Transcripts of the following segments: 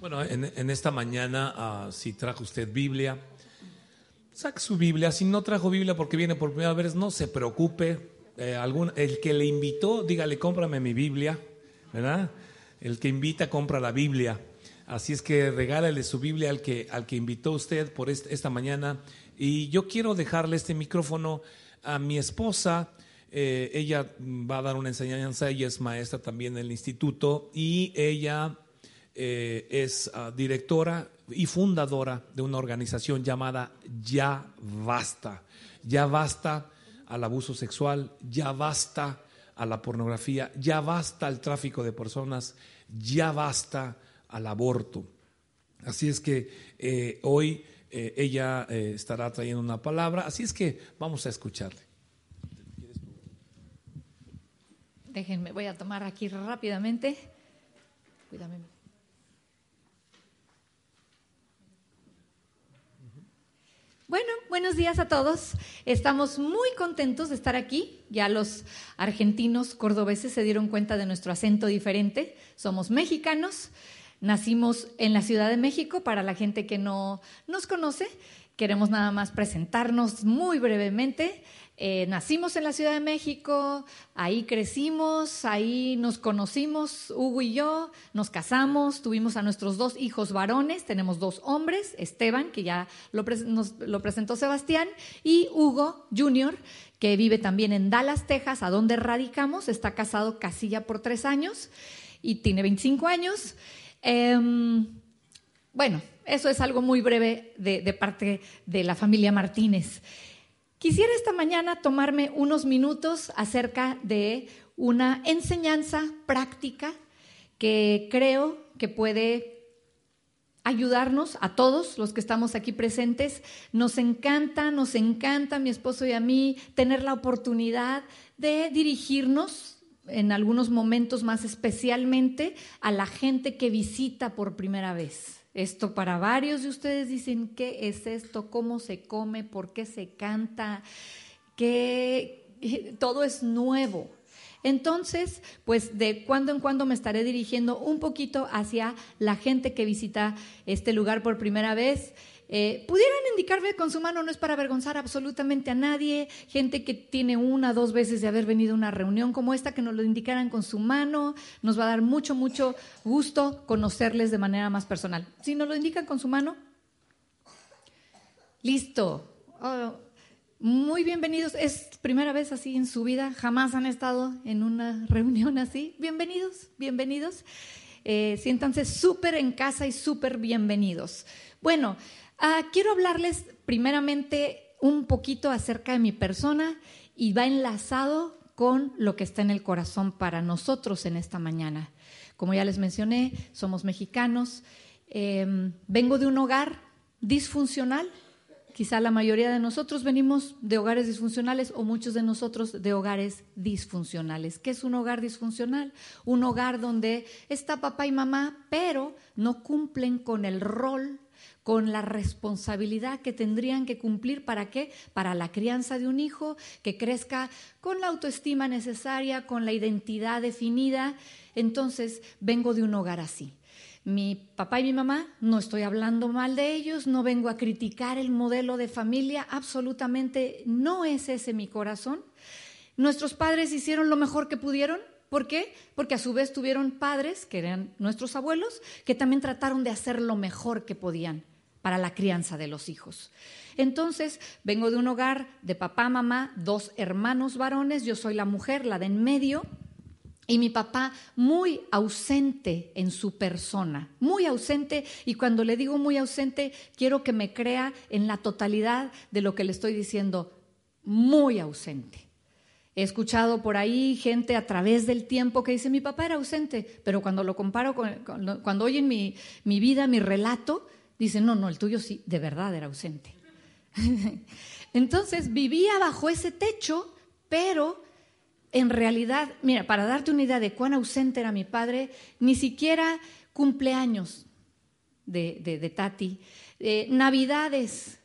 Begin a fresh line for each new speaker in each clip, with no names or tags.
Bueno, en, esta mañana, uh, si trajo usted Biblia, saque su Biblia. Si no trajo Biblia porque viene por primera vez, no se preocupe. Eh, el que le invitó, dígale, cómprame mi Biblia. El que invita, compra la Biblia. Así es que regálale su Biblia al que, al que invitó usted por esta mañana. Y yo quiero dejarle este micrófono a mi esposa. Eh, ella va a dar una enseñanza, ella es maestra también en el instituto y ella eh, es uh, directora y fundadora de una organización llamada Ya Basta. Ya basta al abuso sexual, ya basta a la pornografía, ya basta al tráfico de personas, ya basta al aborto. Así es que eh, hoy eh, ella estará trayendo una palabra, así es que vamos a escucharle.
Déjenme, voy a tomar aquí rápidamente. Cuídame. Bueno, buenos días a todos. Estamos muy contentos de estar aquí. Ya los argentinos cordobeses se dieron cuenta de nuestro acento diferente. Somos mexicanos. Nacimos en la Ciudad de México. Para la gente que no nos conoce, queremos nada más presentarnos muy brevemente. Eh, nacimos en la Ciudad de México, ahí crecimos, ahí nos conocimos, Hugo y yo, nos casamos, tuvimos a nuestros dos hijos varones, tenemos dos hombres, Esteban, que ya lo, nos, lo presentó Sebastián, y Hugo Jr., que vive también en Dallas, Texas, a donde radicamos, está casado casi ya por tres años y tiene 25 años. Eh, bueno, eso es algo muy breve de parte de la familia Martínez. Quisiera esta mañana tomarme unos minutos acerca de una enseñanza práctica que creo que puede ayudarnos a todos los que estamos aquí presentes. Nos encanta, nos encanta, mi esposo y a mí, tener la oportunidad de dirigirnos en algunos momentos más especialmente a la gente que visita por primera vez. Esto para varios de ustedes dicen, ¿qué es esto? ¿Cómo se come? ¿Por qué se canta? ¿Qué? Todo es nuevo. Entonces, pues de cuando en cuando me estaré dirigiendo un poquito hacia la gente que visita este lugar por primera vez eh, pudieran indicarme con su mano, no es para avergonzar absolutamente a nadie, gente que tiene una, dos veces de haber venido a una reunión como esta, que nos lo indicaran con su mano, nos va a dar mucho, mucho gusto conocerles de manera más personal. Si nos lo indican con su mano, listo. Oh, muy bienvenidos. Es primera vez así en su vida, jamás han estado en una reunión así. Bienvenidos, bienvenidos. Eh, siéntanse súper en casa y súper bienvenidos. Bueno, Uh, quiero hablarles primeramente un poquito acerca de mi persona y va enlazado con lo que está en el corazón para nosotros en esta mañana. Como ya les mencioné, somos mexicanos. Eh, vengo de un hogar disfuncional. Quizá la mayoría de nosotros venimos de hogares disfuncionales o muchos de nosotros de hogares disfuncionales. ¿Qué es un hogar disfuncional? Un hogar donde está papá y mamá, pero no cumplen con el rol con la responsabilidad que tendrían que cumplir para qué? Para la crianza de un hijo que crezca con la autoestima necesaria, con la identidad definida. Entonces, vengo de un hogar así. Mi papá y mi mamá, no estoy hablando mal de ellos, no vengo a criticar el modelo de familia, absolutamente no es ese mi corazón. Nuestros padres hicieron lo mejor que pudieron, ¿Por qué? Porque a su vez tuvieron padres, que eran nuestros abuelos, que también trataron de hacer lo mejor que podían para la crianza de los hijos. Entonces, vengo de un hogar de papá, mamá, dos hermanos varones, yo soy la mujer, la de en medio, y mi papá muy ausente en su persona, muy ausente, y cuando le digo muy ausente, quiero que me crea en la totalidad de lo que le estoy diciendo, muy ausente. He escuchado por ahí gente a través del tiempo que dice, mi papá era ausente, pero cuando lo comparo, con, cuando oyen mi, mi vida, mi relato, dicen, no, no, el tuyo sí, de verdad era ausente. Entonces vivía bajo ese techo, pero en realidad, mira, para darte una idea de cuán ausente era mi padre, ni siquiera cumpleaños de, de, Tati, eh, navidades.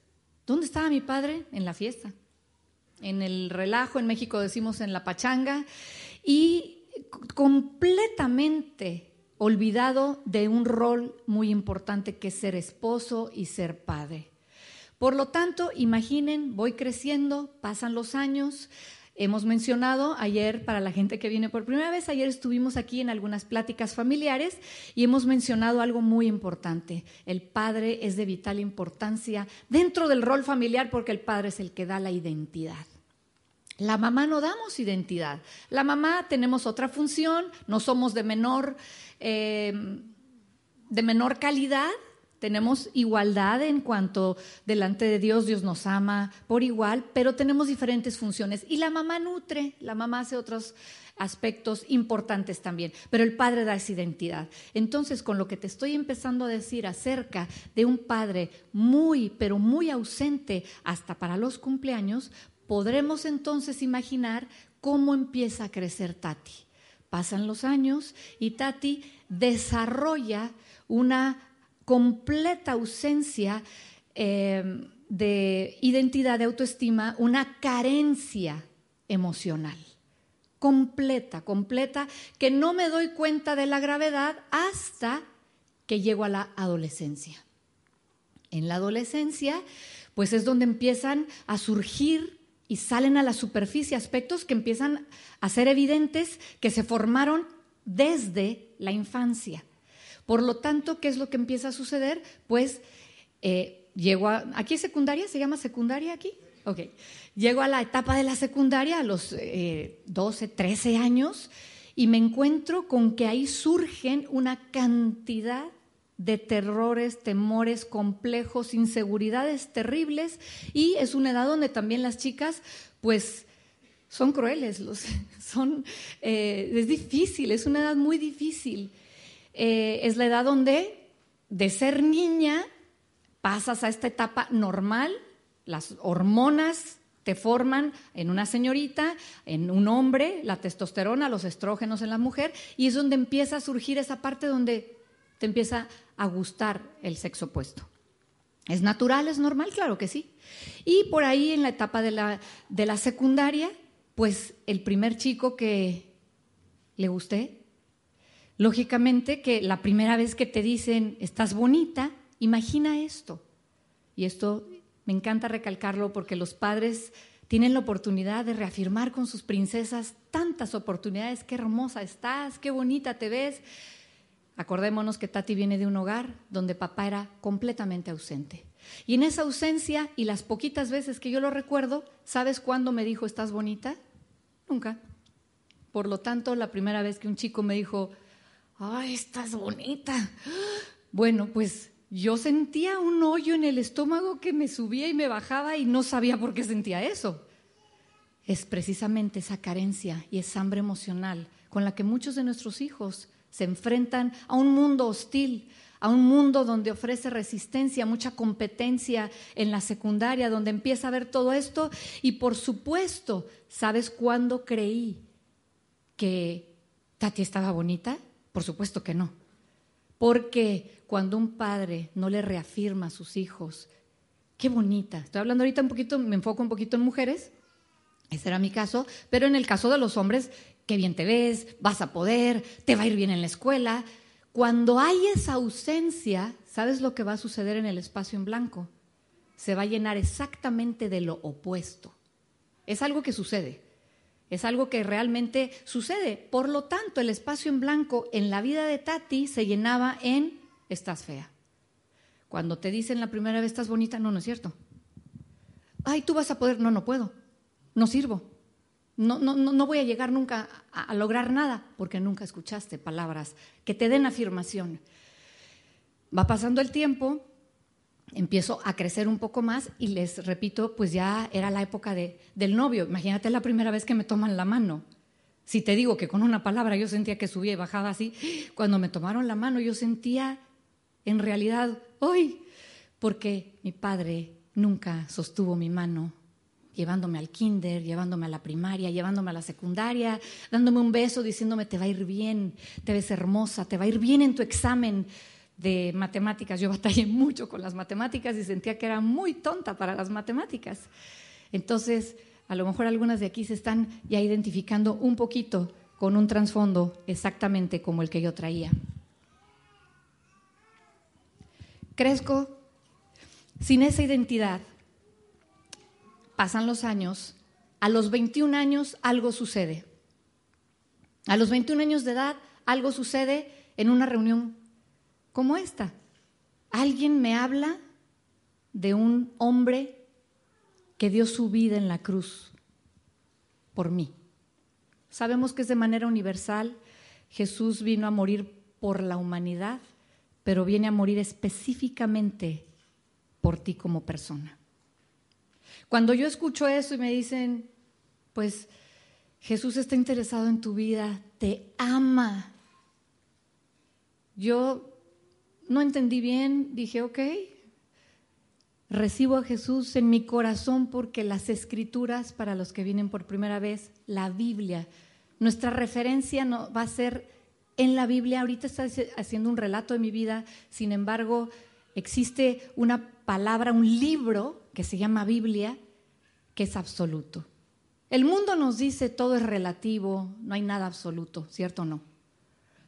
¿Dónde estaba mi padre? En la fiesta en el relajo, en México decimos en la pachanga, y completamente olvidado de un rol muy importante que es ser esposo y ser padre. Por lo tanto, imaginen, voy creciendo, pasan los años, Hemos mencionado ayer, para la gente que viene por primera vez, ayer estuvimos aquí en algunas pláticas familiares y hemos mencionado algo muy importante. El padre es de vital importancia dentro del rol familiar porque el padre es el que da la identidad. La mamá no damos identidad. La mamá tenemos otra función, no somos de menor, eh, de menor calidad, tenemos igualdad en cuanto delante de Dios Dios nos ama por igual, pero tenemos diferentes funciones. Y la mamá nutre, la mamá hace otros aspectos importantes también, pero el padre da esa identidad. Entonces, con lo que te estoy empezando a decir acerca de un padre muy, pero muy ausente hasta para los cumpleaños, podremos entonces imaginar cómo empieza a crecer Tati. Pasan los años y Tati desarrolla una completa ausencia eh, de identidad, de autoestima, una carencia emocional. Completa, completa, que no me doy cuenta de la gravedad hasta que llego a la adolescencia. En la adolescencia, pues es donde empiezan a surgir y salen a la superficie aspectos que empiezan a ser evidentes, que se formaron desde la infancia. Por lo tanto, ¿qué es lo que empieza a suceder? Pues eh, llego a... ¿Aquí es secundaria? ¿Se llama secundaria aquí? Ok. Llego a la etapa de la secundaria a los 12, eh, 13 años y me encuentro con que ahí surgen una cantidad de terrores, temores complejos, inseguridades terribles y es una edad donde también las chicas pues son crueles, son, eh, es difícil, es una edad muy difícil. Eh, es la edad donde de ser niña pasas a esta etapa normal, las hormonas te forman en una señorita, en un hombre, la testosterona, los estrógenos en la mujer, y es donde empieza a surgir esa parte donde te empieza a gustar el sexo opuesto. ¿Es natural, es normal? Claro que sí. Y por ahí en la etapa de la, de la secundaria, pues el primer chico que le gusté, Lógicamente que la primera vez que te dicen, estás bonita, imagina esto. Y esto me encanta recalcarlo porque los padres tienen la oportunidad de reafirmar con sus princesas tantas oportunidades, qué hermosa estás, qué bonita te ves. Acordémonos que Tati viene de un hogar donde papá era completamente ausente. Y en esa ausencia y las poquitas veces que yo lo recuerdo, ¿sabes cuándo me dijo estás bonita? Nunca. Por lo tanto, la primera vez que un chico me dijo, ay, estás bonita. Bueno, pues yo sentía un hoyo en el estómago que me subía y me bajaba y no sabía por qué sentía eso. Es precisamente esa carencia y esa hambre emocional con la que muchos de nuestros hijos se enfrentan a un mundo hostil, a un mundo donde ofrece resistencia, mucha competencia en la secundaria, donde empieza a ver todo esto. Y por supuesto, ¿sabes cuándo creí que Tati estaba bonita? Por supuesto que no. Porque cuando un padre no le reafirma a sus hijos, qué bonita. Estoy hablando ahorita un poquito, me enfoco un poquito en mujeres, ese era mi caso, pero en el caso de los hombres, qué bien te ves, vas a poder, te va a ir bien en la escuela. Cuando hay esa ausencia, ¿sabes lo que va a suceder en el espacio en blanco? Se va a llenar exactamente de lo opuesto. Es algo que sucede. Es algo que realmente sucede. Por lo tanto, el espacio en blanco en la vida de Tati se llenaba en estás fea. Cuando te dicen la primera vez estás bonita, no, no es cierto. Ay, tú vas a poder, no, no puedo. No sirvo. No, no, no voy a llegar nunca a, a lograr nada porque nunca escuchaste palabras que te den afirmación. Va pasando el tiempo empiezo a crecer un poco más y les repito, pues ya era la época de, del novio. Imagínate la primera vez que me toman la mano. Si te digo que con una palabra yo sentía que subía y bajaba así, cuando me tomaron la mano yo sentía en realidad, hoy, porque mi padre nunca sostuvo mi mano, llevándome al kinder, llevándome a la primaria, llevándome a la secundaria, dándome un beso, diciéndome te va a ir bien, te ves hermosa, te va a ir bien en tu examen de matemáticas. Yo batallé mucho con las matemáticas y sentía que era muy tonta para las matemáticas. Entonces, a lo mejor algunas de aquí se están ya identificando un poquito con un trasfondo exactamente como el que yo traía. Crezco sin esa identidad. Pasan los años. A los 21 años algo sucede. A los 21 años de edad algo sucede en una reunión como esta. Alguien me habla de un hombre que dio su vida en la cruz por mí. Sabemos que es de manera universal. Jesús vino a morir por la humanidad, pero viene a morir específicamente por ti como persona. Cuando yo escucho eso y me dicen, pues Jesús está interesado en tu vida, te ama. Yo no entendí bien, dije, ok, recibo a Jesús en mi corazón porque las escrituras, para los que vienen por primera vez, la Biblia, nuestra referencia no, va a ser en la Biblia. Ahorita está haciendo un relato de mi vida, sin embargo, existe una palabra, un libro que se llama Biblia, que es absoluto. El mundo nos dice todo es relativo, no hay nada absoluto, ¿cierto no?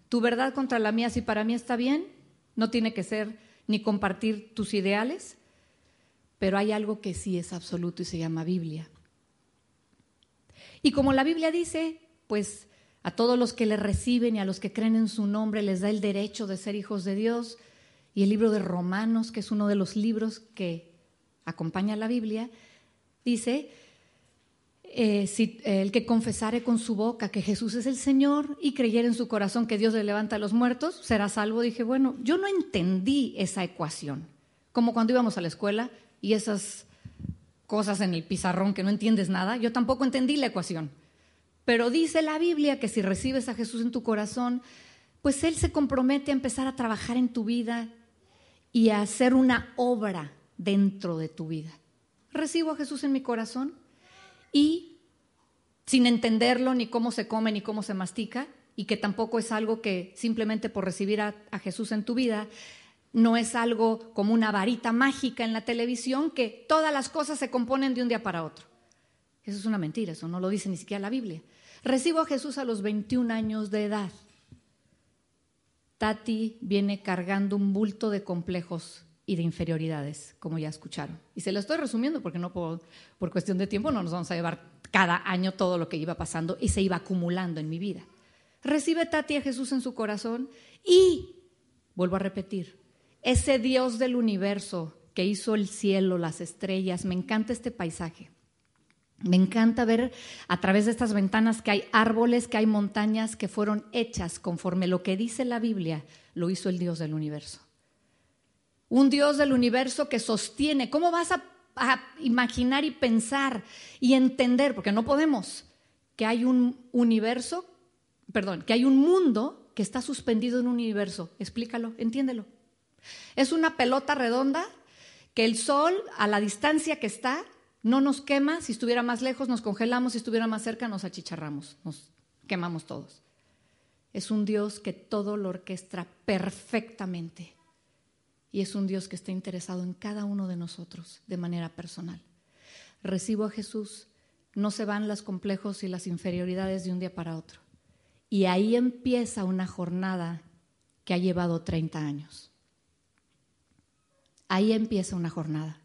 Tu verdad contra la mía, si para mí está bien, no tiene que ser ni compartir tus ideales, pero hay algo que sí es absoluto y se llama Biblia. Y como la Biblia dice, pues a todos los que le reciben y a los que creen en su nombre les da el derecho de ser hijos de Dios. Y el libro de Romanos, que es uno de los libros que acompaña a la Biblia, dice eh, si eh, el que confesare con su boca que Jesús es el Señor y creyere en su corazón que Dios le levanta a los muertos, será salvo. Dije, bueno, yo no entendí esa ecuación, como cuando íbamos a la escuela y esas cosas en el pizarrón que no entiendes nada, yo tampoco entendí la ecuación. Pero dice la Biblia que si recibes a Jesús en tu corazón, pues Él se compromete a empezar a trabajar en tu vida y a hacer una obra dentro de tu vida. Recibo a Jesús en mi corazón, y sin entenderlo ni cómo se come ni cómo se mastica, y que tampoco es algo que simplemente por recibir a, Jesús en tu vida, no es algo como una varita mágica en la televisión que todas las cosas se componen de un día para otro. Eso es una mentira, eso no lo dice ni siquiera la Biblia. Recibo a Jesús a los 21 años de edad. Tati viene cargando un bulto de complejos y de inferioridades, como ya escucharon. Y se lo estoy resumiendo porque no puedo, por cuestión de tiempo no nos vamos a llevar cada año todo lo que iba pasando y se iba acumulando en mi vida. Recibe Tati a Jesús en su corazón y, vuelvo a repetir, ese Dios del universo que hizo el cielo, las estrellas, me encanta este paisaje. Me encanta ver a través de estas ventanas que hay árboles, que hay montañas que fueron hechas conforme lo que dice la Biblia, lo hizo el Dios del universo un Dios del universo que sostiene. ¿Cómo vas a, imaginar y pensar y entender, porque no podemos, que hay un universo, perdón, que hay un mundo que está suspendido en un universo? Explícalo, entiéndelo. Es una pelota redonda que el sol, a la distancia que está, no nos quema. Si estuviera más lejos, nos congelamos. Si estuviera más cerca, nos achicharramos, nos quemamos todos. Es un Dios que todo lo orquestra perfectamente y es un Dios que está interesado en cada uno de nosotros de manera personal. Recibo a Jesús, no se van los complejos y las inferioridades de un día para otro. Y ahí empieza una jornada que ha llevado 30 años. Ahí empieza una jornada.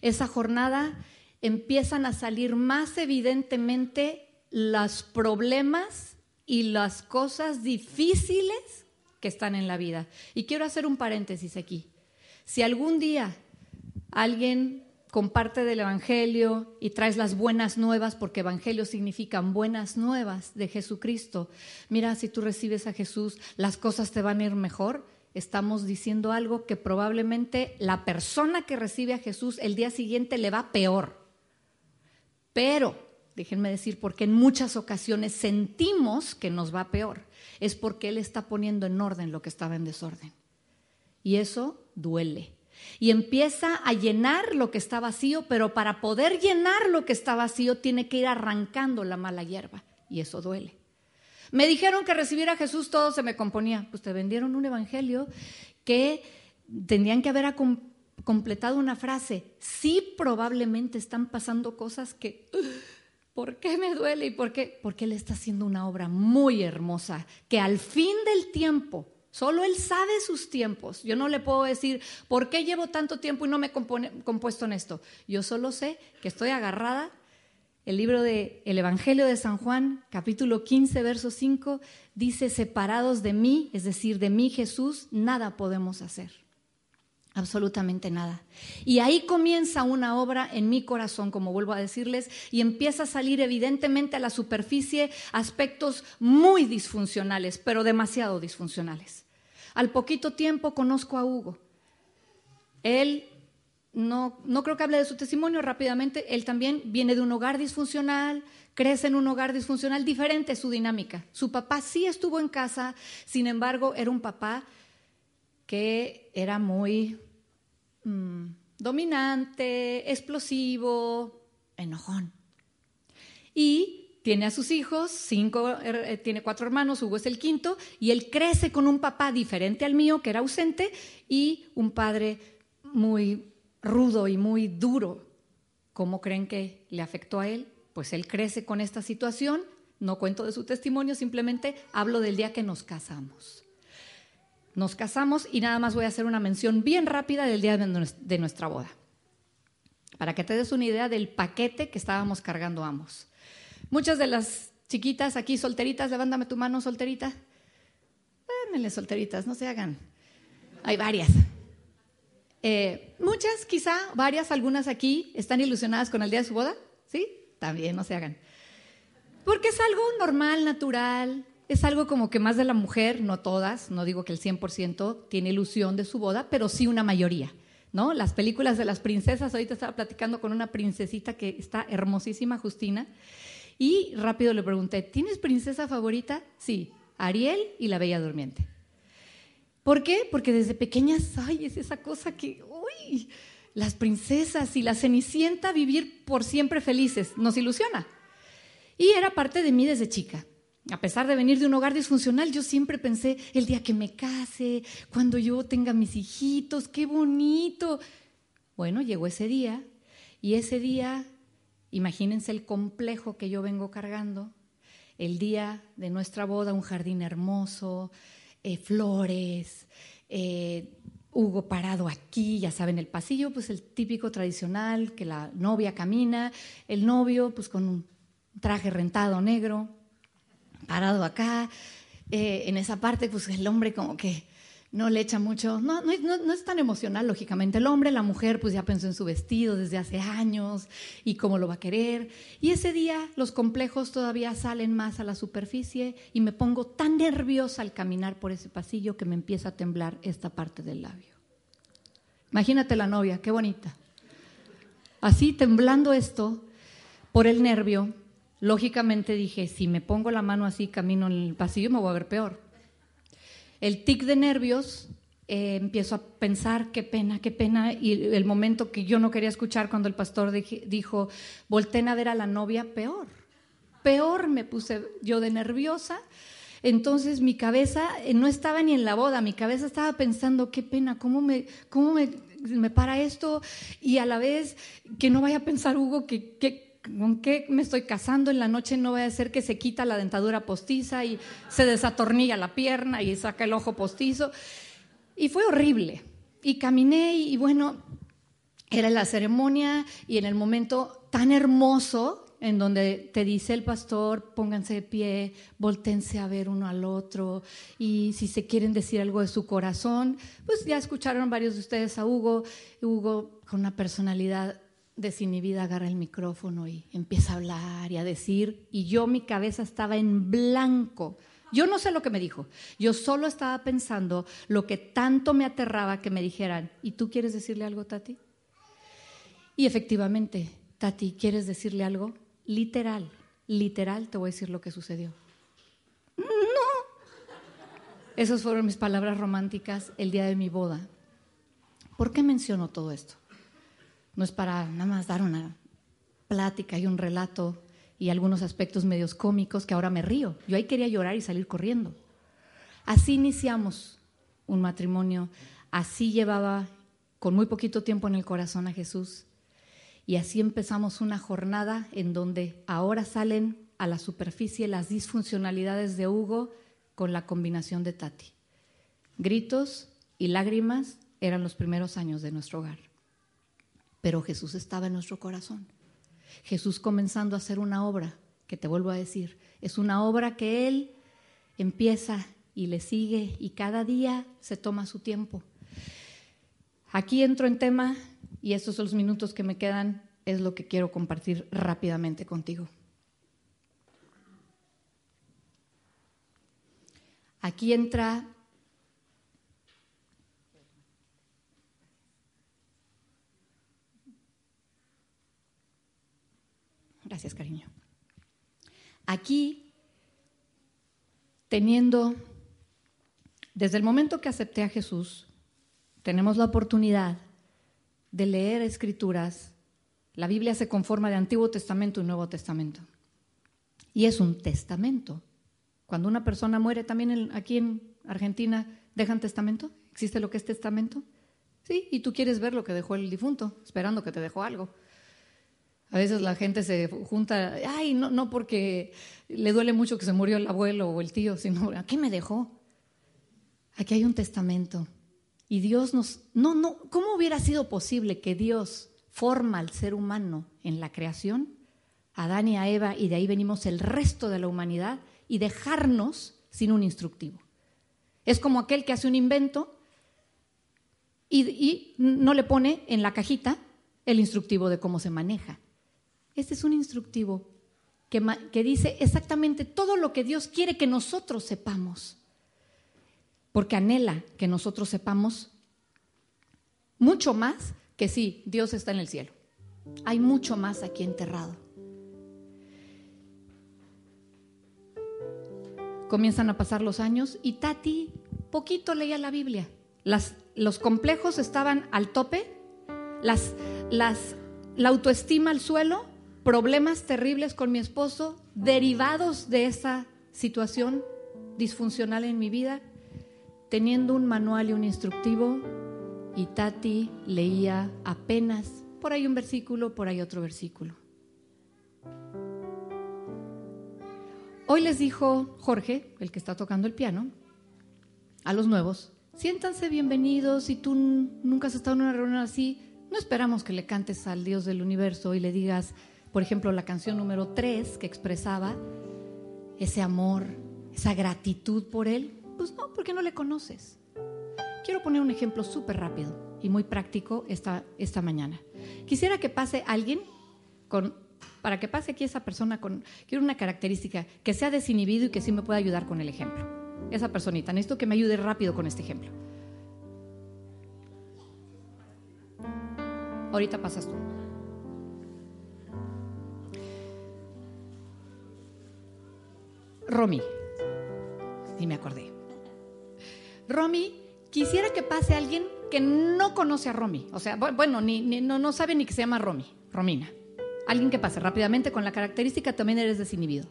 Esa jornada empiezan a salir más evidentemente los problemas y las cosas difíciles que están en la vida. Y quiero hacer un paréntesis aquí. Si algún día alguien comparte del Evangelio y traes las buenas nuevas, porque Evangelio significan buenas nuevas de Jesucristo, mira, si tú recibes a Jesús, las cosas te van a ir mejor. estamos diciendo algo que probablemente la persona que recibe a Jesús el día siguiente le va peor. Pero, déjenme decir, porque en muchas ocasiones sentimos que nos va peor, es porque Él está poniendo en orden lo que estaba en desorden. Y eso duele. Y empieza a llenar lo que está vacío, pero para poder llenar lo que está vacío tiene que ir arrancando la mala hierba. Y eso duele. Me dijeron que recibir a Jesús todo se me componía. Pues te vendieron un evangelio que tendrían que haber completado una frase. Sí, probablemente están pasando cosas que... ¿Por qué me duele? ¿Y por qué? Porque Él está haciendo una obra muy hermosa que al fin del tiempo, solo Él sabe sus tiempos. Yo no le puedo decir, ¿por qué llevo tanto tiempo y no me he compuesto en esto? Yo solo sé que estoy agarrada el libro de el Evangelio de San Juan, capítulo 15, verso 5, dice, separados de mí, es decir, de mí Jesús, nada podemos hacer. Absolutamente nada. Y ahí comienza una obra en mi corazón, como vuelvo a decirles, y empieza a salir evidentemente a la superficie aspectos muy disfuncionales, pero demasiado disfuncionales. Al poquito tiempo conozco a Hugo. Él no, no creo que hable de su testimonio rápidamente, él también viene de un hogar disfuncional, crece en un hogar disfuncional diferente su dinámica. Su papá sí estuvo en casa, sin embargo, era un papá que era muy mm, dominante, explosivo, enojón. Y tiene a sus hijos, er, eh, tiene cuatro hermanos, Hugo es el quinto, y él crece con un papá diferente al mío, que era ausente, y un padre muy rudo y muy duro, ¿cómo creen que le afectó a él? Pues él crece con esta situación, no cuento de su testimonio, simplemente hablo del día que nos casamos. Nos casamos y nada más voy a hacer una mención bien rápida del día de nuestra boda, para que te des una idea del paquete que estábamos cargando ambos. Muchas de las chiquitas aquí solteritas, levántame tu mano solterita. Démenle solteritas, no se hagan. Hay varias. Eh, muchas, quizá, varias, algunas aquí están ilusionadas con el día de su boda, ¿sí? También no se hagan. Porque es algo normal, natural, es algo como que más de la mujer, no todas, no digo que el 100% tiene ilusión de su boda, pero sí una mayoría. ¿No? Las películas de las princesas, ahorita estaba platicando con una princesita que está hermosísima, Justina, y rápido le pregunté, ¿tienes princesa favorita? Sí, Ariel y la Bella Durmiente. ¿Por qué? Porque desde pequeñas, ay, es esa cosa que, uy, las princesas y la cenicienta vivir por siempre felices, nos ilusiona. Y era parte de mí desde chica. A pesar de venir de un hogar disfuncional, yo siempre pensé, el día que me case, cuando yo tenga mis hijitos, qué bonito. Bueno, llegó ese día y ese día, imagínense el complejo que yo vengo cargando, el día de nuestra boda, un jardín hermoso, eh, flores, eh, Hugo parado aquí, ya saben, el pasillo, pues el típico tradicional, que la novia camina, el novio pues con un traje rentado negro, parado acá, eh, en esa parte pues el hombre como que no le echa mucho, no, no, es tan emocional, lógicamente. El hombre, la mujer, pues ya pensó en su vestido desde hace años y cómo lo va a querer. Y ese día los complejos todavía salen más a la superficie y me pongo tan nerviosa al caminar por ese pasillo que me empieza a temblar esta parte del labio. Imagínate la novia, qué bonita. Así temblando esto por el nervio, lógicamente dije, si me pongo la mano así, camino en el pasillo, me voy a ver peor el tic de nervios, eh, empiezo a pensar, qué pena, qué pena, y el momento que yo no quería escuchar cuando el pastor dijo, volten a ver a la novia, peor, peor me puse yo de nerviosa. Entonces mi cabeza eh, no estaba ni en la boda, mi cabeza estaba pensando, qué pena, cómo me, cómo me, me para esto, y a la vez que no vaya a pensar Hugo que, que ¿con qué me estoy casando en la noche? No voy a ser que se quita la dentadura postiza y se desatornilla la pierna y saca el ojo postizo. Y fue horrible. Y caminé y, bueno, era la ceremonia y en el momento tan hermoso en donde te dice el pastor, pónganse de pie, voltense a ver uno al otro y si se quieren decir algo de su corazón, pues ya escucharon varios de ustedes a Hugo, Hugo con una personalidad desinhibida agarra el micrófono y empieza a hablar y a decir, y yo mi cabeza estaba en blanco, Yo no sé lo que me dijo. Yo solo estaba pensando lo que tanto me aterraba que me dijeran, ¿y tú quieres decirle algo, Tati? Y efectivamente, Tati, ¿quieres decirle algo? Literal, literal te voy a decir lo que sucedió. No. Esas fueron mis palabras románticas el día de mi boda. ¿Por qué menciono todo esto? No es para nada más dar una plática y un relato y algunos aspectos medios cómicos que ahora me río. Yo ahí quería llorar y salir corriendo. Así iniciamos un matrimonio, así llevaba con muy poquito tiempo en el corazón a Jesús y así empezamos una jornada en donde ahora salen a la superficie las disfuncionalidades de Hugo con la combinación de Tati. Gritos y lágrimas eran los primeros años de nuestro hogar. Pero Jesús estaba en nuestro corazón. Jesús comenzando a hacer una obra, que te vuelvo a decir, es una obra que Él empieza y le sigue y cada día se toma su tiempo. Aquí entro en tema y estos son los minutos que me quedan, es lo que quiero compartir rápidamente contigo. Aquí entra Gracias, cariño. Aquí, teniendo, desde el momento que acepté a Jesús, tenemos la oportunidad de leer escrituras. La Biblia se conforma de Antiguo Testamento y Nuevo Testamento. Y es un testamento. Cuando una persona muere, también aquí en Argentina, ¿dejan testamento? ¿Existe lo que es testamento? Sí, y tú quieres ver lo que dejó el difunto, esperando que te dejó algo. A veces la gente se junta, ay, no, no porque le duele mucho que se murió el abuelo o el tío, sino, ¿a qué me dejó? Aquí hay un testamento. Y Dios nos... No, no, ¿cómo hubiera sido posible que Dios forma al ser humano en la creación, a Adán y a Eva, y de ahí venimos el resto de la humanidad, y dejarnos sin un instructivo? Es como aquel que hace un invento y, y no le pone en la cajita el instructivo de cómo se maneja. Este es un instructivo que, que, dice exactamente todo lo que Dios quiere que nosotros sepamos, porque anhela que nosotros sepamos mucho más que sí, Dios está en el cielo. Hay mucho más aquí enterrado. Comienzan a pasar los años y Tati poquito leía la Biblia. Los complejos estaban al tope, las, las, la autoestima al suelo problemas terribles con mi esposo derivados de esa situación disfuncional en mi vida, teniendo un manual y un instructivo, y Tati leía apenas por ahí un versículo, por ahí otro versículo. Hoy les dijo Jorge, el que está tocando el piano, a los nuevos, siéntanse bienvenidos, si tú nunca has estado en una reunión así, no esperamos que le cantes al Dios del universo y le digas, por ejemplo, la canción número 3 que expresaba ese amor, esa gratitud por Él, pues no, porque no le conoces. Quiero poner un ejemplo súper rápido y muy práctico esta, esta mañana. Quisiera que pase alguien con, para que pase aquí esa persona con, quiero una característica, que sea desinhibido y que sí me pueda ayudar con el ejemplo. Esa personita, necesito que me ayude rápido con este ejemplo. Ahorita pasas tú. Romy. Y me acordé. Romy, quisiera que pase alguien que no conoce a Romy. O sea, bueno, ni, no, no sabe ni que se llama Romy, Romina. Alguien que pase rápidamente con la característica también eres desinhibido.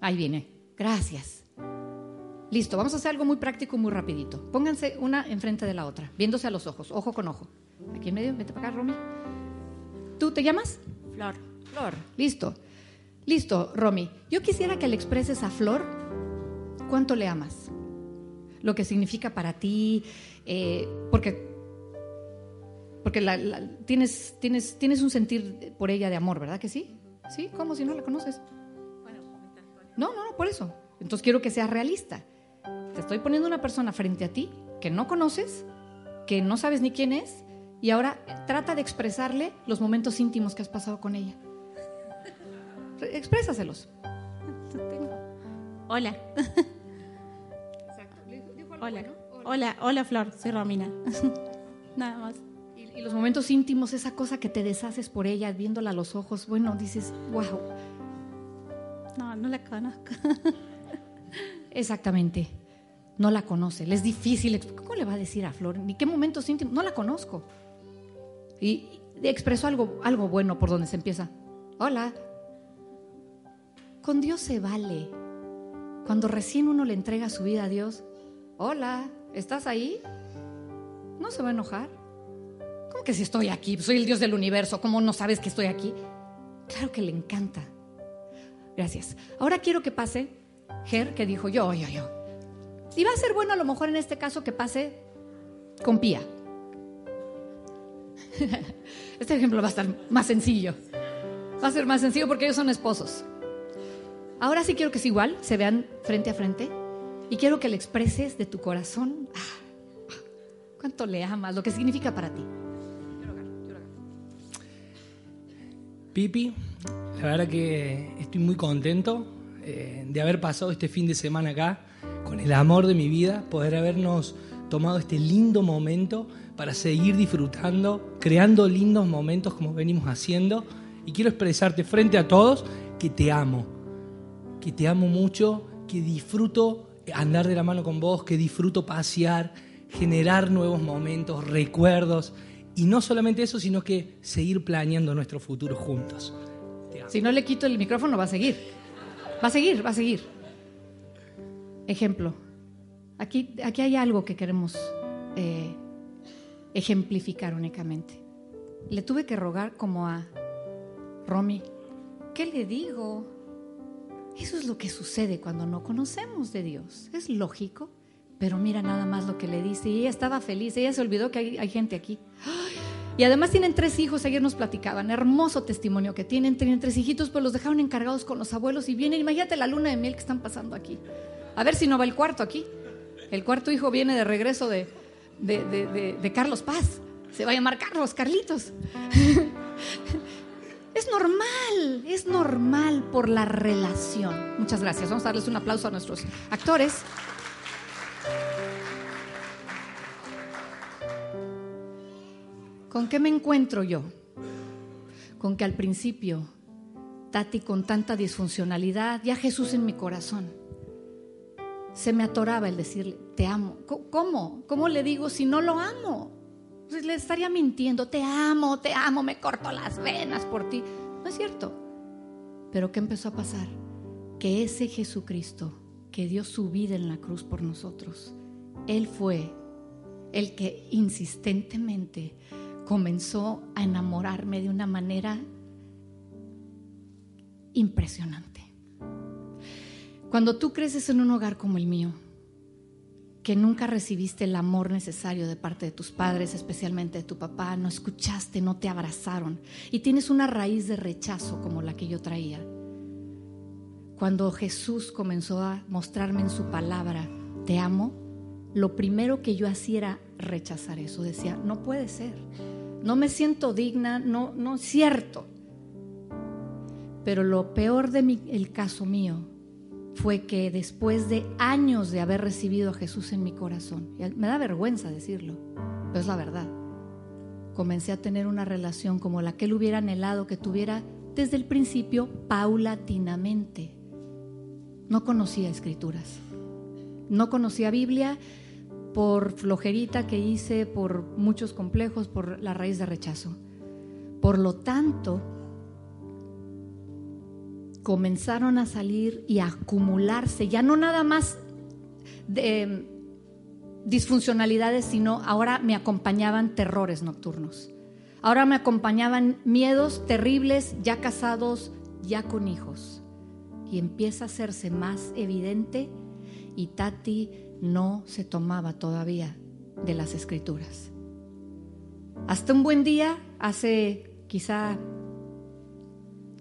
Ahí viene. Gracias. Listo, vamos a hacer algo muy práctico, muy rapidito. Pónganse una enfrente de la otra, viéndose a los ojos, ojo con ojo. Aquí en medio, vete para acá, Romy. ¿Tú te llamas?
Flor.
Flor. Listo. Listo, Romy. Yo quisiera que le expreses a Flor cuánto le amas, lo que significa para ti, eh, porque, porque tienes, tienes, tienes un sentir por ella de amor, ¿verdad que sí? ¿Sí? ¿Cómo si no la conoces? No, no, no, por eso. Entonces quiero que seas realista. Te estoy poniendo una persona frente a ti que no conoces, que no sabes ni quién es, y ahora trata de expresarle los momentos íntimos que has pasado con ella. Exprésaselos.
Hola. Hola. Hola, hola Flor, soy Romina. Nada más.
Y, y los momentos íntimos, esa cosa que te deshaces por ella, viéndola a los ojos, bueno, dices, wow.
No, no la conozco.
Exactamente. No la conoce. Le es difícil. ¿Cómo le va a decir a Flor? ¿Ni qué momentos íntimos? No la conozco. Y y expresó algo, algo bueno por donde se empieza. Hola. Con Dios se vale. Cuando recién uno le entrega su vida a Dios, hola, ¿estás ahí? No se va a enojar. ¿Cómo que si estoy aquí? Soy el Dios del universo. ¿Cómo no sabes que estoy aquí? Claro que le encanta. Gracias. Ahora quiero que pase Ger, que dijo yo, yo, yo. Y va a ser bueno a lo mejor en este caso que pase con Pía. Este ejemplo va a estar más sencillo. Va a ser más sencillo porque ellos son esposos. Ahora sí quiero que es igual, se vean frente a frente. Y quiero que le expreses de tu corazón ah, cuánto le amas, lo que significa para ti.
Pipi, la verdad que estoy muy contento eh, de haber pasado este fin de semana acá con el amor de mi vida, poder habernos tomado este lindo momento para seguir disfrutando, creando lindos momentos como venimos haciendo. Y quiero expresarte frente a todos que te amo, que te amo mucho, que disfruto andar de la mano con vos, que disfruto pasear, generar nuevos momentos, recuerdos. Y no solamente eso, sino que seguir planeando nuestro futuro juntos.
Si no le quito el micrófono, va a seguir. Va a seguir, va a seguir. Ejemplo. Aquí, aquí hay algo que queremos eh, ejemplificar únicamente. Le tuve que rogar como a Romy. ¿Qué le digo? Eso es lo que sucede cuando no conocemos de Dios. Es lógico, pero mira nada más lo que le dice. Y ella estaba feliz, ella se olvidó que hay, gente aquí. Y además tienen tres hijos, ayer nos platicaban, hermoso testimonio que tienen, tienen tres hijitos, pues los dejaron encargados con los abuelos y vienen, imagínate la luna de miel que están pasando aquí. A ver si no va el cuarto aquí. El cuarto hijo viene de regreso de, de, de- de- de Carlos Paz. Se va a llamar Carlos, Carlitos. Es normal, es normal por la relación. Muchas gracias. Vamos a darles un aplauso a nuestros actores. ¿Con qué me encuentro yo? Con que al principio, Tati con tanta disfuncionalidad, ya Jesús en mi corazón, se me atoraba el decirle, te amo. ¿Cómo? ¿Cómo le digo si no lo amo? Pues le estaría mintiendo, te amo, te amo, me corto las venas por ti. No es cierto. Pero ¿qué empezó a pasar? Que ese Jesucristo que dio su vida en la cruz por nosotros, Él fue el que insistentemente comenzó a enamorarme de una manera impresionante. Cuando tú creces en un hogar como el mío, que nunca recibiste el amor necesario de parte de tus padres, especialmente de tu papá, no escuchaste, no te abrazaron y tienes una raíz de rechazo como la que yo traía. Cuando Jesús comenzó a mostrarme en su palabra, te amo, lo primero que yo hacía era rechazar eso. Decía, no puede ser, no me siento digna, no, no es cierto. Pero lo peor de mi- el caso mío fue que después de años de haber recibido a Jesús en mi corazón, me da vergüenza decirlo, pero es la verdad, comencé a tener una relación como la que él hubiera anhelado que tuviera desde el principio paulatinamente. No conocía escrituras, no conocía Biblia por flojerita que hice, por muchos complejos, por la raíz de rechazo. Por lo tanto, comenzaron a salir y a acumularse, ya no nada más de em, disfuncionalidades, sino ahora me acompañaban terrores nocturnos. Ahora me acompañaban miedos terribles, ya casados, ya con hijos. Y empieza a hacerse más evidente y Tati no se tomaba todavía de las escrituras. Hasta un buen día, hace quizá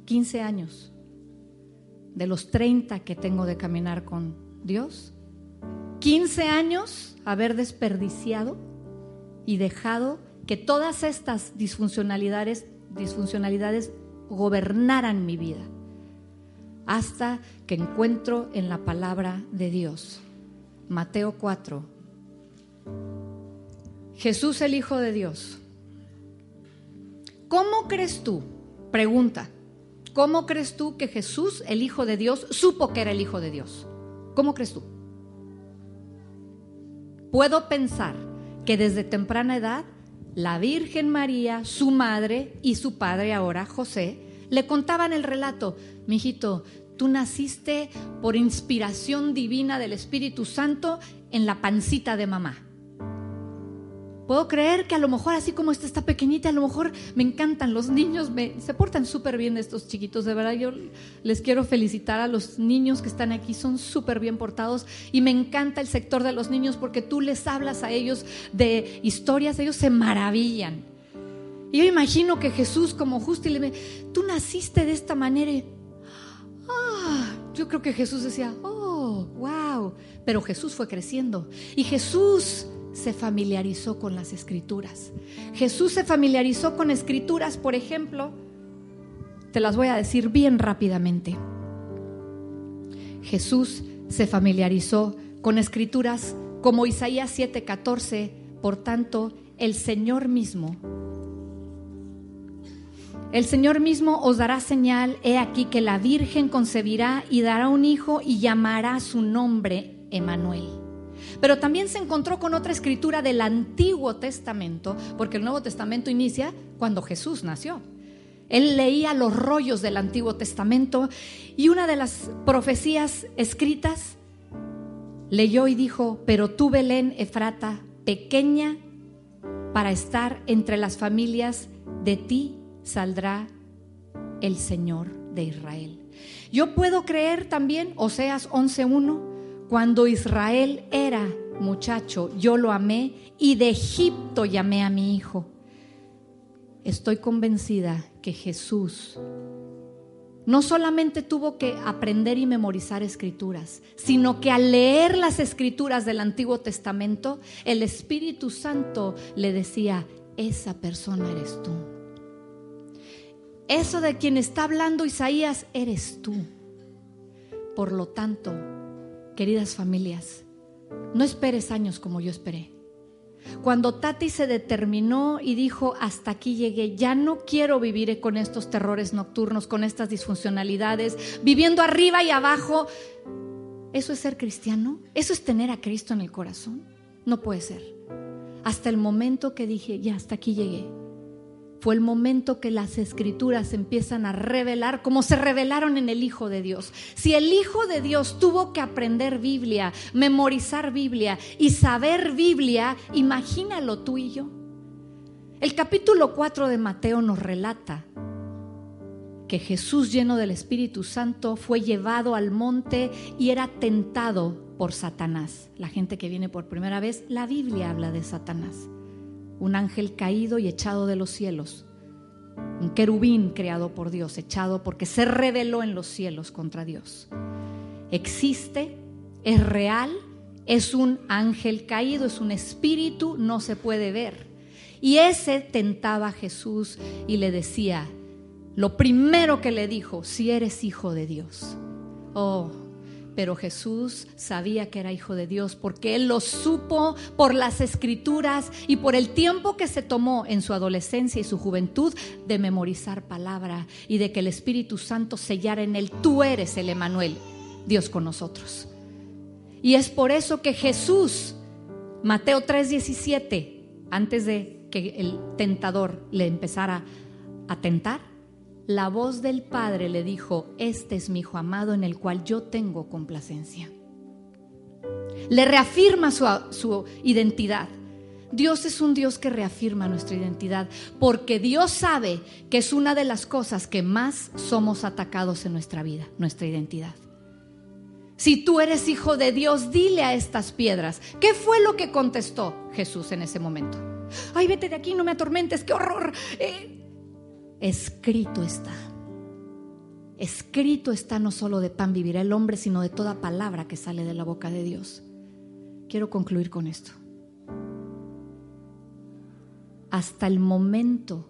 15 años, de los 30 que tengo de caminar con Dios, 15 años haber desperdiciado y dejado que todas estas disfuncionalidades, disfuncionalidades gobernaran mi vida. hasta que encuentro en la palabra de Dios. Mateo 4. Jesús el Hijo de Dios. ¿Cómo crees tú? Pregunta. ¿Cómo crees tú que Jesús, el Hijo de Dios, supo que era el Hijo de Dios? ¿Cómo crees tú? Puedo pensar que desde temprana edad la Virgen María, su madre y su padre ahora, José, le contaban el relato. Mijito, tú naciste por inspiración divina del Espíritu Santo en la pancita de mamá. Puedo creer que a lo mejor así como esta está pequeñita, a lo mejor me encantan los niños, se portan súper bien estos chiquitos, de verdad yo les quiero felicitar a los niños que están aquí, son súper bien portados y me encanta el sector de los niños porque tú les hablas a ellos de historias, ellos se maravillan. Y yo imagino que Jesús como justo y le tú naciste de esta manera ah, yo creo que Jesús decía, oh, wow, pero Jesús fue creciendo y Jesús se familiarizó con las escrituras. Jesús se familiarizó con escrituras, por ejemplo, te las voy a decir bien rápidamente. Jesús se familiarizó con escrituras como Isaías 7:14, por tanto, el Señor mismo el Señor mismo os dará señal, he aquí que la Virgen concebirá y dará un hijo y llamará su nombre Emanuel. Pero también se encontró con otra escritura del Antiguo Testamento, porque el Nuevo Testamento inicia cuando Jesús nació. Él leía los rollos del Antiguo Testamento y una de las profecías escritas leyó y dijo, pero tú Belén Efrata, pequeña para estar entre las familias, de ti saldrá el Señor de Israel. Yo puedo creer también, Oseas 11.1, cuando Israel era muchacho, yo lo amé y de Egipto llamé a mi hijo. Estoy convencida que Jesús no solamente tuvo que aprender y memorizar escrituras, sino que al leer las escrituras del Antiguo Testamento, el Espíritu Santo le decía, esa persona eres tú. Eso de quien está hablando Isaías eres tú. Por lo tanto, Queridas familias, no esperes años como yo esperé. Cuando Tati se determinó y dijo, hasta aquí llegué, ya no quiero vivir con estos terrores nocturnos, con estas disfuncionalidades, viviendo arriba y abajo, ¿eso es ser cristiano? ¿Eso es tener a Cristo en el corazón? No puede ser. Hasta el momento que dije, ya hasta aquí llegué fue el momento que las escrituras empiezan a revelar como se revelaron en el Hijo de Dios. Si el Hijo de Dios tuvo que aprender Biblia, memorizar Biblia y saber Biblia, imagínalo tú y yo. El capítulo 4 de Mateo nos relata que Jesús lleno del Espíritu Santo fue llevado al monte y era tentado por Satanás. La gente que viene por primera vez, la Biblia habla de Satanás un ángel caído y echado de los cielos, un querubín creado por Dios, echado porque se rebeló en los cielos contra Dios. Existe, es real, es un ángel caído, es un espíritu, no se puede ver. Y ese tentaba a Jesús y le decía, lo primero que le dijo, si eres hijo de Dios. Oh, pero Jesús sabía que era hijo de Dios porque él lo supo por las escrituras y por el tiempo que se tomó en su adolescencia y su juventud de memorizar palabra y de que el Espíritu Santo sellara en él. Tú eres el Emanuel, Dios con nosotros. Y es por eso que Jesús, Mateo 3:17, antes de que el tentador le empezara a tentar, la voz del Padre le dijo, este es mi Hijo amado en el cual yo tengo complacencia. Le reafirma su, su, identidad. Dios es un Dios que reafirma nuestra identidad, porque Dios sabe que es una de las cosas que más somos atacados en nuestra vida, nuestra identidad. Si tú eres hijo de Dios, dile a estas piedras. ¿Qué fue lo que contestó Jesús en ese momento? Ay, vete de aquí, no me atormentes, qué horror. Eh, escrito está. Escrito está no solo de pan vivirá el hombre, sino de toda palabra que sale de la boca de Dios. Quiero concluir con esto. Hasta el momento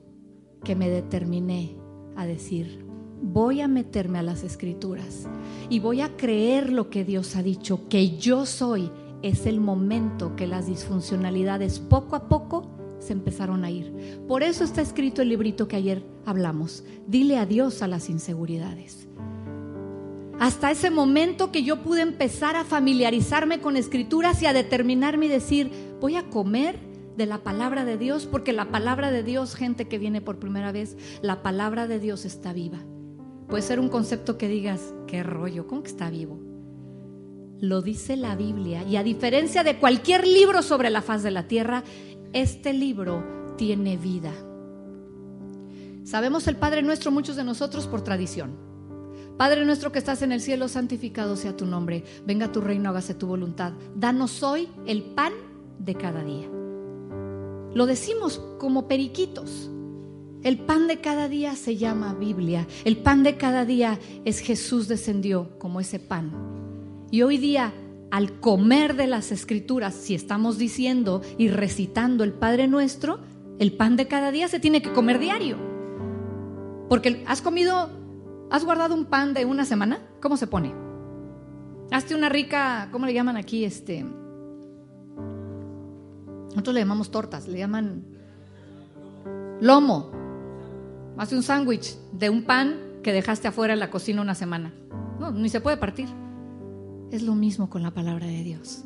que me determiné a decir, voy a meterme a las escrituras y voy a creer lo que Dios ha dicho, que yo soy, es el momento que las disfuncionalidades poco a poco se empezaron a ir. Por eso está escrito el librito que ayer hablamos. Dile adiós a las inseguridades. Hasta ese momento que yo pude empezar a familiarizarme con escrituras y a determinarme y decir, voy a comer de la palabra de Dios, porque la palabra de Dios, gente que viene por primera vez, la palabra de Dios está viva. Puede ser un concepto que digas, qué rollo, ¿cómo que está vivo? Lo dice la Biblia y a diferencia de cualquier libro sobre la faz de la tierra, este libro tiene vida. Sabemos el Padre nuestro, muchos de nosotros, por tradición. Padre nuestro que estás en el cielo, santificado sea tu nombre. Venga tu reino, hágase tu voluntad. Danos hoy el pan de cada día. Lo decimos como periquitos. El pan de cada día se llama Biblia. El pan de cada día es Jesús descendió como ese pan. Y hoy día, al comer de las escrituras, si estamos diciendo y recitando el Padre nuestro, el pan de cada día se tiene que comer diario. Porque has comido, has guardado un pan de una semana, ¿cómo se pone? Hazte una rica, ¿cómo le llaman aquí? Este, nosotros le llamamos tortas, le llaman lomo. Hace un sándwich de un pan que dejaste afuera en la cocina una semana. No, ni se puede partir. Es lo mismo con la palabra de Dios.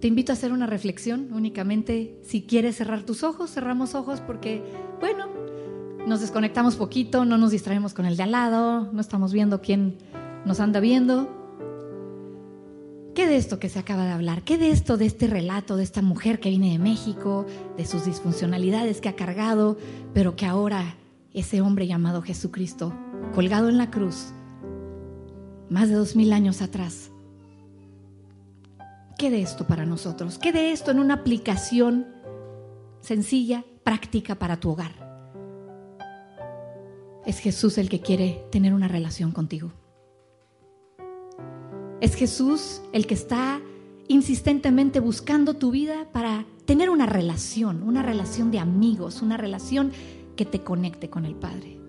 Te invito a hacer una reflexión únicamente. Si quieres cerrar tus ojos, cerramos ojos porque, bueno, nos desconectamos poquito, no nos distraemos con el de al lado, no estamos viendo quién nos anda viendo. ¿Qué de esto que se acaba de hablar? ¿Qué de esto, de este relato, de esta mujer que viene de México, de sus disfuncionalidades que ha cargado, pero que ahora ese hombre llamado Jesucristo, colgado en la cruz, más de dos mil años atrás, ¿qué de esto para nosotros? ¿Qué de esto en una aplicación sencilla, práctica para tu hogar? Es Jesús el que quiere tener una relación contigo. Es Jesús el que está insistentemente buscando tu vida para tener una relación, una relación de amigos, una relación que te conecte con el Padre.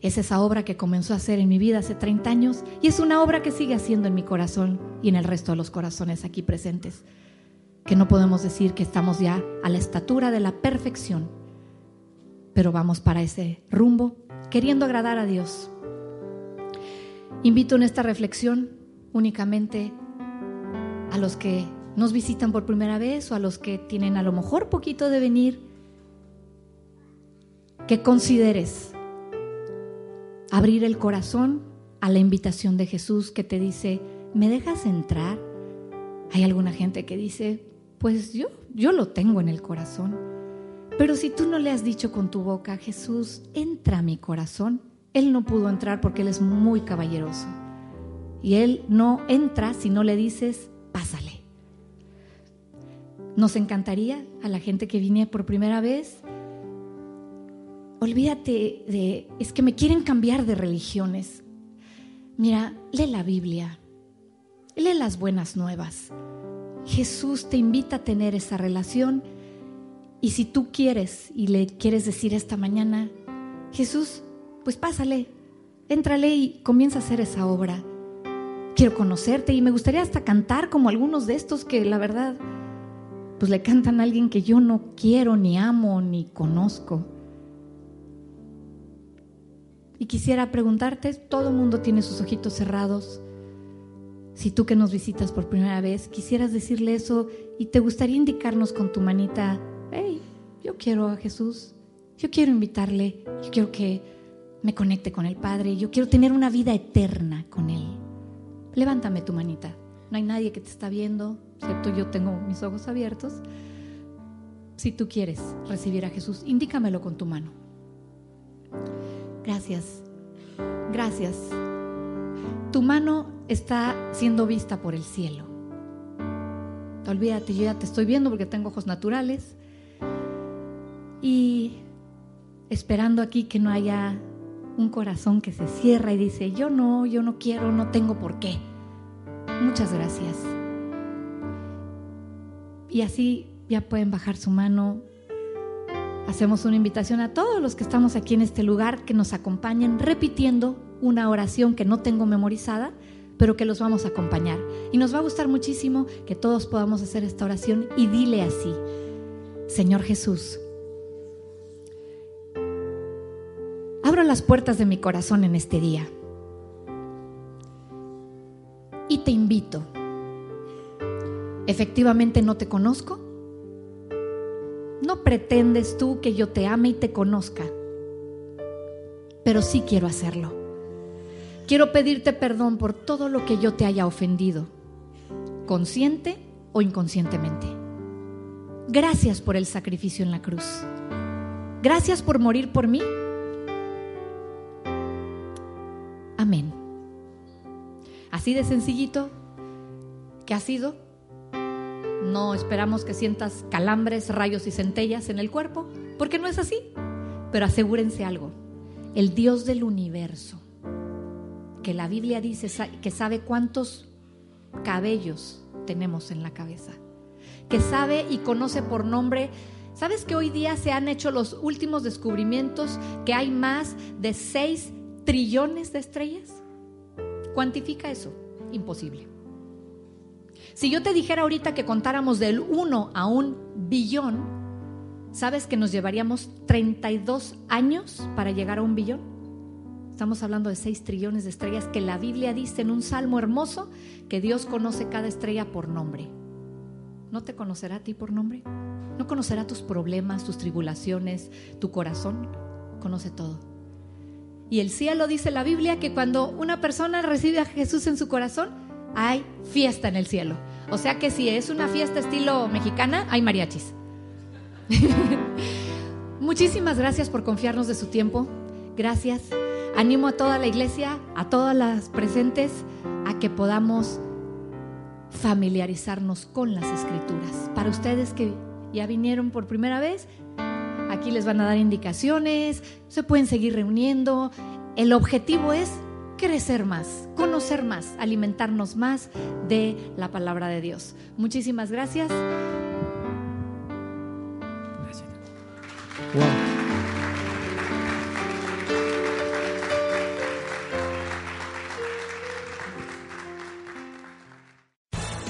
Es esa obra que comenzó a hacer en mi vida hace 30 años y es una obra que sigue haciendo en mi corazón y en el resto de los corazones aquí presentes. Que no podemos decir que estamos ya a la estatura de la perfección, pero vamos para ese rumbo queriendo agradar a Dios Invito en esta reflexión únicamente a los que nos visitan por primera vez o a los que tienen a lo mejor poquito de venir, que consideres abrir el corazón a la invitación de Jesús que te dice, ¿me dejas entrar? Hay alguna gente que dice, pues yo, yo lo tengo en el corazón. Pero si tú no le has dicho con tu boca, Jesús, entra a mi corazón, él no pudo entrar porque Él es muy caballeroso. Y Él no entra si no le dices, pásale. Nos encantaría a la gente que viene por primera vez. Olvídate de, es que me quieren cambiar de religiones. Mira, lee la Biblia, lee las buenas nuevas. Jesús te invita a tener esa relación y si tú quieres y le quieres decir esta mañana, Jesús, pues pásale, éntrale y comienza a hacer esa obra. Quiero conocerte y me gustaría hasta cantar como algunos de estos que la verdad, pues le cantan a alguien que yo no quiero, ni amo, ni conozco. Y quisiera preguntarte, todo el mundo tiene sus ojitos cerrados. Si tú que nos visitas por primera vez quisieras decirle eso y te gustaría indicarnos con tu manita, hey, yo quiero a Jesús, yo quiero invitarle, yo quiero que me conecte con el Padre. Yo quiero tener una vida eterna con Él. Levántame tu manita. No hay nadie que te está viendo, excepto yo tengo mis ojos abiertos. Si tú quieres recibir a Jesús, indícamelo con tu mano. Gracias. Gracias. Tu mano está siendo vista por el cielo. Olvídate, yo ya te estoy viendo porque tengo ojos naturales. Y esperando aquí que no haya un corazón que se cierra y dice, yo no, yo no quiero, no tengo por qué. Muchas gracias. Y así ya pueden bajar su mano hacemos una invitación a todos los que estamos aquí en este lugar que nos acompañen repitiendo una oración que no tengo memorizada, pero que los vamos a acompañar. Y nos va a gustar muchísimo que todos podamos hacer esta oración y dile así, Señor Jesús, abro las puertas de mi corazón en este día y te invito. Efectivamente no te conozco. No pretendes tú que yo te ame y te conozca, pero sí quiero hacerlo. Quiero pedirte perdón por todo lo que yo te haya ofendido, consciente o inconscientemente. Gracias por el sacrificio en la cruz. Gracias por morir por mí. Amén. Así de sencillito que ha sido. No esperamos que sientas calambres, rayos y centellas en el cuerpo, porque no es así. Pero asegúrense algo. El Dios del universo, que la Biblia dice que sabe cuántos cabellos tenemos en la cabeza, que sabe y conoce por nombre ¿Sabes que hoy día se han hecho los últimos descubrimientos que hay más de 6 trillones de estrellas? ¿Cuantifica eso? Imposible. Si yo te dijera ahorita que contáramos del 1 a un billón, ¿sabes que nos llevaríamos 32 años para llegar a un billón? Estamos hablando de 6 trillones de estrellas que la Biblia dice en un salmo hermoso que Dios conoce cada estrella por nombre. ¿No te conocerá a ti por nombre? ¿No conocerá tus problemas, tus tribulaciones, tu corazón? Conoce todo. Y el cielo dice la Biblia que cuando una persona recibe a Jesús en su corazón, hay fiesta en el cielo. O sea que si es una fiesta estilo mexicana, hay mariachis. Muchísimas gracias por confiarnos de su tiempo. Gracias. Animo a toda la iglesia, a todas las presentes, a que podamos familiarizarnos con las escrituras. Para ustedes que ya vinieron por primera vez, Aquí les van a dar indicaciones, se pueden seguir reuniendo. El objetivo es crecer más, conocer más, alimentarnos más de la palabra de Dios. Muchísimas gracias. Gracias.